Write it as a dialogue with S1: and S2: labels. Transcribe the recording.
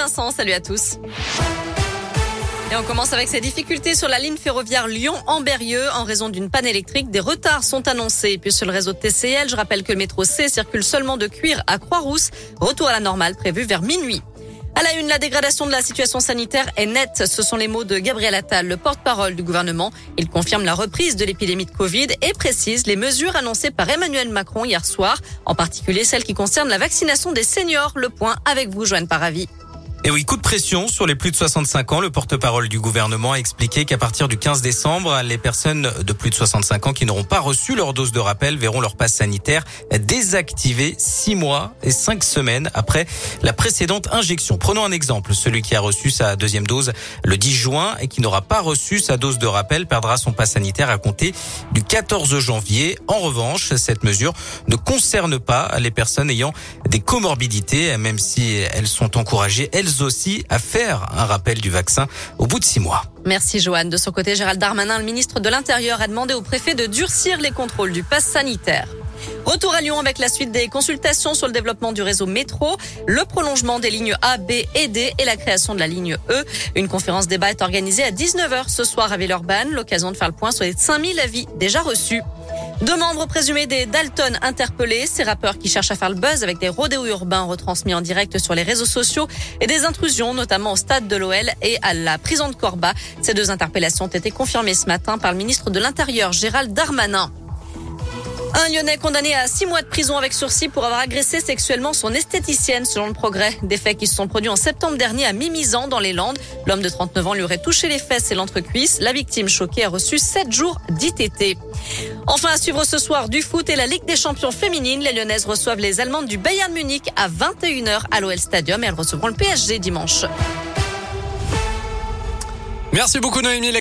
S1: Vincent, salut à tous. Et on commence avec ces difficultés sur la ligne ferroviaire Lyon-Amberieux. En raison d'une panne électrique, des retards sont annoncés. puis sur le réseau TCL, je rappelle que le métro C circule seulement de Cuire à Croix-Rousse. Retour à la normale prévu vers minuit. À la une, la dégradation de la situation sanitaire est nette. Ce sont les mots de Gabriel Attal, le porte-parole du gouvernement. Il confirme la reprise de l'épidémie de Covid et précise les mesures annoncées par Emmanuel Macron hier soir, en particulier celles qui concernent la vaccination des seniors. Le point avec vous, Joanne Paravi.
S2: Et oui, coup de pression sur les plus de 65 ans. Le porte-parole du gouvernement a expliqué qu'à partir du 15 décembre, les personnes de plus de 65 ans qui n'auront pas reçu leur dose de rappel verront leur passe sanitaire désactivé six mois et cinq semaines après la précédente injection. Prenons un exemple. Celui qui a reçu sa deuxième dose le 10 juin et qui n'aura pas reçu sa dose de rappel perdra son passe sanitaire à compter du 14 janvier. En revanche, cette mesure ne concerne pas les personnes ayant des comorbidités, même si elles sont encouragées, elles aussi à faire un rappel du vaccin au bout de six mois.
S1: Merci Joanne. De son côté, Gérald Darmanin, le ministre de l'Intérieur, a demandé au préfet de durcir les contrôles du pass sanitaire. Retour à Lyon avec la suite des consultations sur le développement du réseau métro, le prolongement des lignes A, B et D et la création de la ligne E. Une conférence débat est organisée à 19h ce soir à Villeurbanne, l'occasion de faire le point sur les 5000 avis déjà reçus. Deux membres présumés des Dalton interpellés, ces rappeurs qui cherchent à faire le buzz avec des rodéos urbains retransmis en direct sur les réseaux sociaux et des intrusions notamment au stade de l'OL et à la prison de Corba. Ces deux interpellations ont été confirmées ce matin par le ministre de l'Intérieur Gérald Darmanin. Un Lyonnais condamné à six mois de prison avec sursis pour avoir agressé sexuellement son esthéticienne, selon le progrès. Des faits qui se sont produits en septembre dernier à Mimizan, dans les Landes. L'homme de 39 ans lui aurait touché les fesses et l'entrecuisse. La victime choquée a reçu sept jours d'ITT. Enfin, à suivre ce soir du foot et la Ligue des champions féminines. Les Lyonnaises reçoivent les Allemandes du Bayern Munich à 21h à l'OL Stadium et elles recevront le PSG dimanche.
S3: Merci beaucoup Noémie.